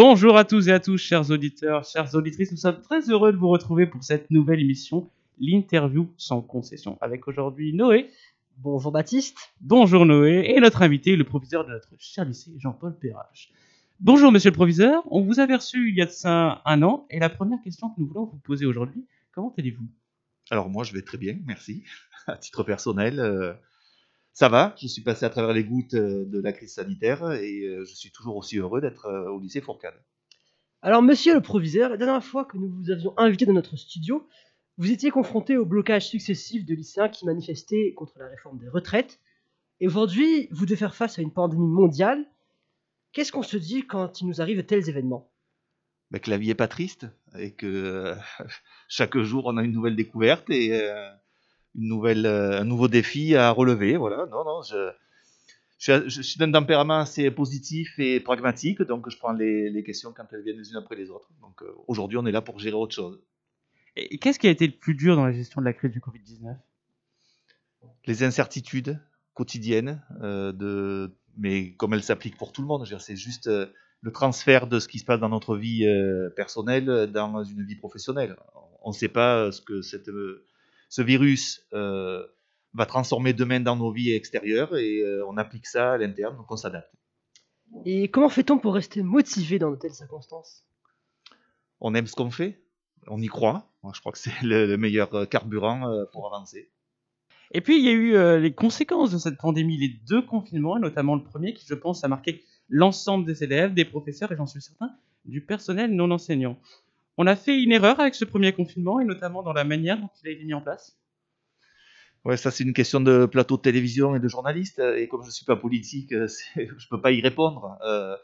Bonjour à tous et à tous, chers auditeurs, chères auditrices. Nous sommes très heureux de vous retrouver pour cette nouvelle émission, l'interview sans concession, avec aujourd'hui Noé. Bonjour Baptiste. Bonjour Noé et notre invité, le proviseur de notre cher lycée, Jean-Paul Perrache. Bonjour monsieur le proviseur, on vous avait reçu il y a de ça un an et la première question que nous voulons vous poser aujourd'hui, comment allez-vous? Alors moi je vais très bien, merci. À titre personnel, euh, ça va, je suis passé à travers les gouttes euh, de la crise sanitaire et euh, je suis toujours aussi heureux d'être au lycée Fourcade. Alors monsieur le proviseur, la dernière fois que nous vous avions invité dans notre studio, vous étiez confronté au blocage successif de lycéens qui manifestaient contre la réforme des retraites. Et aujourd'hui, vous devez faire face à une pandémie mondiale. Qu'est-ce qu'on se dit quand il nous arrive de tels événements? Mais que la vie est pas triste et que euh, chaque jour on a une nouvelle découverte et euh, une nouvelle, euh, un nouveau défi à relever. Voilà, non, non, je, je, je suis d'un tempérament assez positif et pragmatique, donc je prends les, les questions quand elles viennent les unes après les autres. Donc euh, aujourd'hui on est là pour gérer autre chose. Et qu'est-ce qui a été le plus dur dans la gestion de la crise du Covid-19 les incertitudes quotidiennes, euh, de, mais comme elles s'appliquent pour tout le monde, c'est juste euh, le transfert de ce qui se passe dans notre vie euh, personnelle euh, dans une vie professionnelle. On ne sait pas ce que cette, ce virus euh, va transformer demain dans nos vies extérieures et euh, on applique ça à l'interne, donc on s'adapte. Et comment fait-on pour rester motivé dans de telles circonstances? On aime ce qu'on fait, on y croit. Moi, je crois que c'est le, le meilleur carburant pour avancer. Et puis il y a eu euh, les conséquences de cette pandémie, les deux confinements, et notamment le premier qui, je pense, a marqué l'ensemble des élèves, des professeurs et j'en suis certain, du personnel non enseignant. On a fait une erreur avec ce premier confinement et notamment dans la manière dont il a été mis en place. Ouais, ça c'est une question de plateau de télévision et de journaliste. Et comme je suis pas politique, euh, je peux pas y répondre. Euh,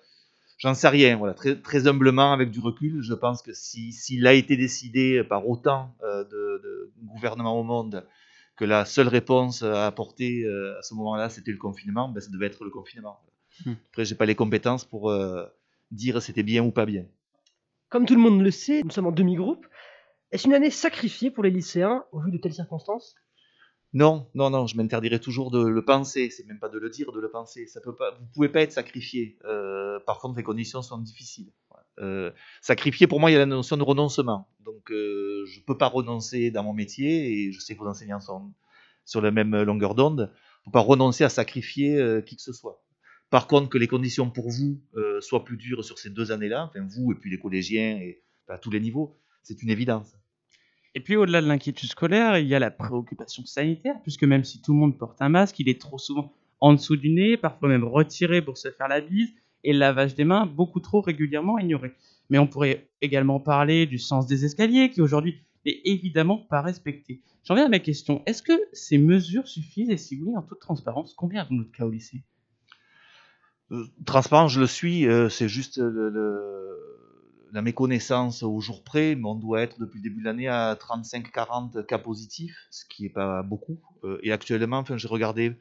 J'en sais rien. Voilà, très, très humblement, avec du recul, je pense que si s'il a été décidé par autant de gouvernements au monde que la seule réponse à apporter euh, à ce moment-là, c'était le confinement, ben, ça devait être le confinement. Hmm. Après, j'ai pas les compétences pour euh, dire c'était bien ou pas bien. Comme tout le monde le sait, nous sommes en demi-groupe. Est-ce une année sacrifiée pour les lycéens au vu de telles circonstances? Non, non, non, je m'interdirais toujours de le penser. C'est même pas de le dire, de le penser. Ça peut pas. Vous pouvez pas être sacrifié. Euh, par contre, les conditions sont difficiles. Euh, sacrifier, pour moi, il y a la notion de renoncement. Donc, euh, je peux pas renoncer dans mon métier, et je sais que vos enseignants sont sur la même longueur d'onde. Faut pas renoncer à sacrifier euh, qui que ce soit. Par contre, que les conditions pour vous euh, soient plus dures sur ces deux années-là, vous et puis les collégiens et à tous les niveaux, c'est une évidence. Et puis au-delà de l'inquiétude scolaire, il y a la préoccupation sanitaire, puisque même si tout le monde porte un masque, il est trop souvent en dessous du nez, parfois même retiré pour se faire la bise, et le lavage des mains beaucoup trop régulièrement ignoré. Mais on pourrait également parler du sens des escaliers, qui aujourd'hui n'est évidemment pas respecté. J'en viens à ma question. Est-ce que ces mesures suffisent Et si oui, en toute transparence, combien avons-nous de cas au lycée? Euh, transparent, je le suis, euh, c'est juste le- la méconnaissance au jour près, mais on doit être depuis le début de l'année à 35-40 cas positifs, ce qui est pas beaucoup. Euh, et actuellement, enfin, j'ai regardé,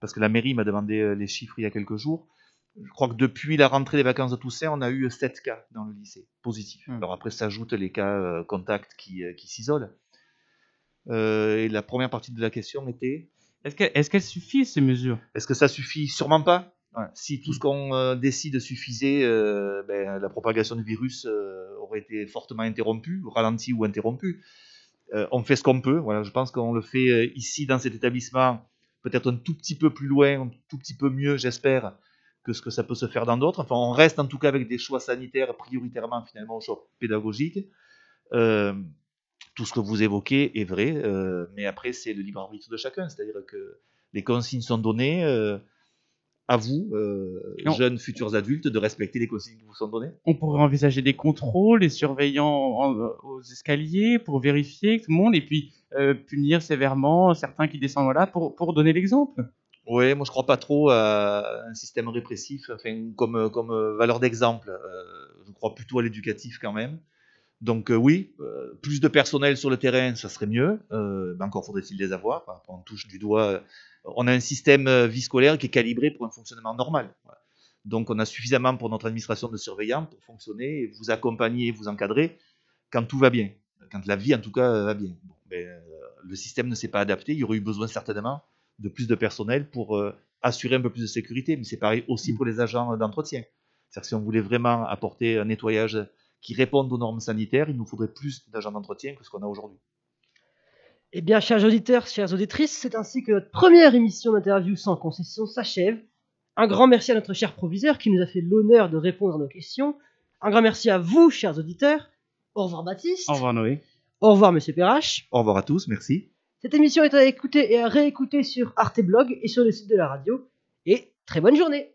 parce que la mairie m'a demandé euh, les chiffres il y a quelques jours, je crois que depuis la rentrée des vacances de Toussaint, on a eu 7 cas dans le lycée, positifs. Hmm. Alors après, s'ajoutent les cas euh, contacts qui, euh, qui s'isolent. Euh, et la première partie de la question était? Est-ce qu'elles est-ce qu'elles suffisent, ces mesures? Est-ce que ça suffit? Sûrement pas. Ouais. Si tout ce qu'on euh, décide suffisait, euh, ben, la propagation du virus aurait été fortement interrompue, ralentie ou interrompue. On fait ce qu'on peut. Voilà, je pense qu'on le fait ici dans cet établissement, peut-être un tout petit peu plus loin, un tout petit peu mieux, j'espère, que ce que ça peut se faire dans d'autres. Enfin, on reste en tout cas avec des choix sanitaires prioritairement finalement choix pédagogiques. Euh, tout ce que vous évoquez est vrai, euh, mais après c'est le libre arbitre de chacun, c'est-à-dire que les consignes sont données. euh, à vous, jeunes futurs adultes, de respecter les consignes qui vous sont données. On pourrait envisager des contrôles, les surveillants en- aux escaliers pour vérifier tout le monde, et puis punir sévèrement certains qui descendent là pour, pour donner l'exemple. Oui, moi je crois pas trop à un système répressif, enfin, comme, comme euh, valeur d'exemple. Euh, je crois plutôt à l'éducatif quand même. Donc euh, oui, plus de personnel sur le terrain, ça serait mieux. Euh, mais encore faudrait-il les avoir. On touche du doigt. on a un système vie scolaire qui est calibré pour un fonctionnement normal. Donc on a suffisamment pour notre administration de surveillants pour fonctionner et vous accompagner, vous encadrer. quand tout va bien, quand la vie en tout cas va bien. Ben, le système ne s'est pas adapté, il y aurait eu besoin certainement de plus de personnel pour euh, assurer un peu plus de sécurité, mais c'est pareil aussi Mm. pour les agents d'entretien. C'est-à-dire que si on voulait vraiment apporter un nettoyage qui réponde aux normes sanitaires, il nous faudrait plus d'agents d'entretien que ce qu'on a aujourd'hui. Eh bien, chers auditeurs, chères auditrices, c'est ainsi que notre première émission d'interview sans concession s'achève. Un grand merci à notre cher proviseur qui nous a fait l'honneur de répondre à nos questions. Un grand merci à vous, chers auditeurs. Au revoir, Baptiste. Au revoir Noé. Au revoir, Monsieur Perrache. Au revoir à tous, merci. Cette émission est à écouter et à réécouter sur Arte Blog et sur le site de la radio. Et très bonne journée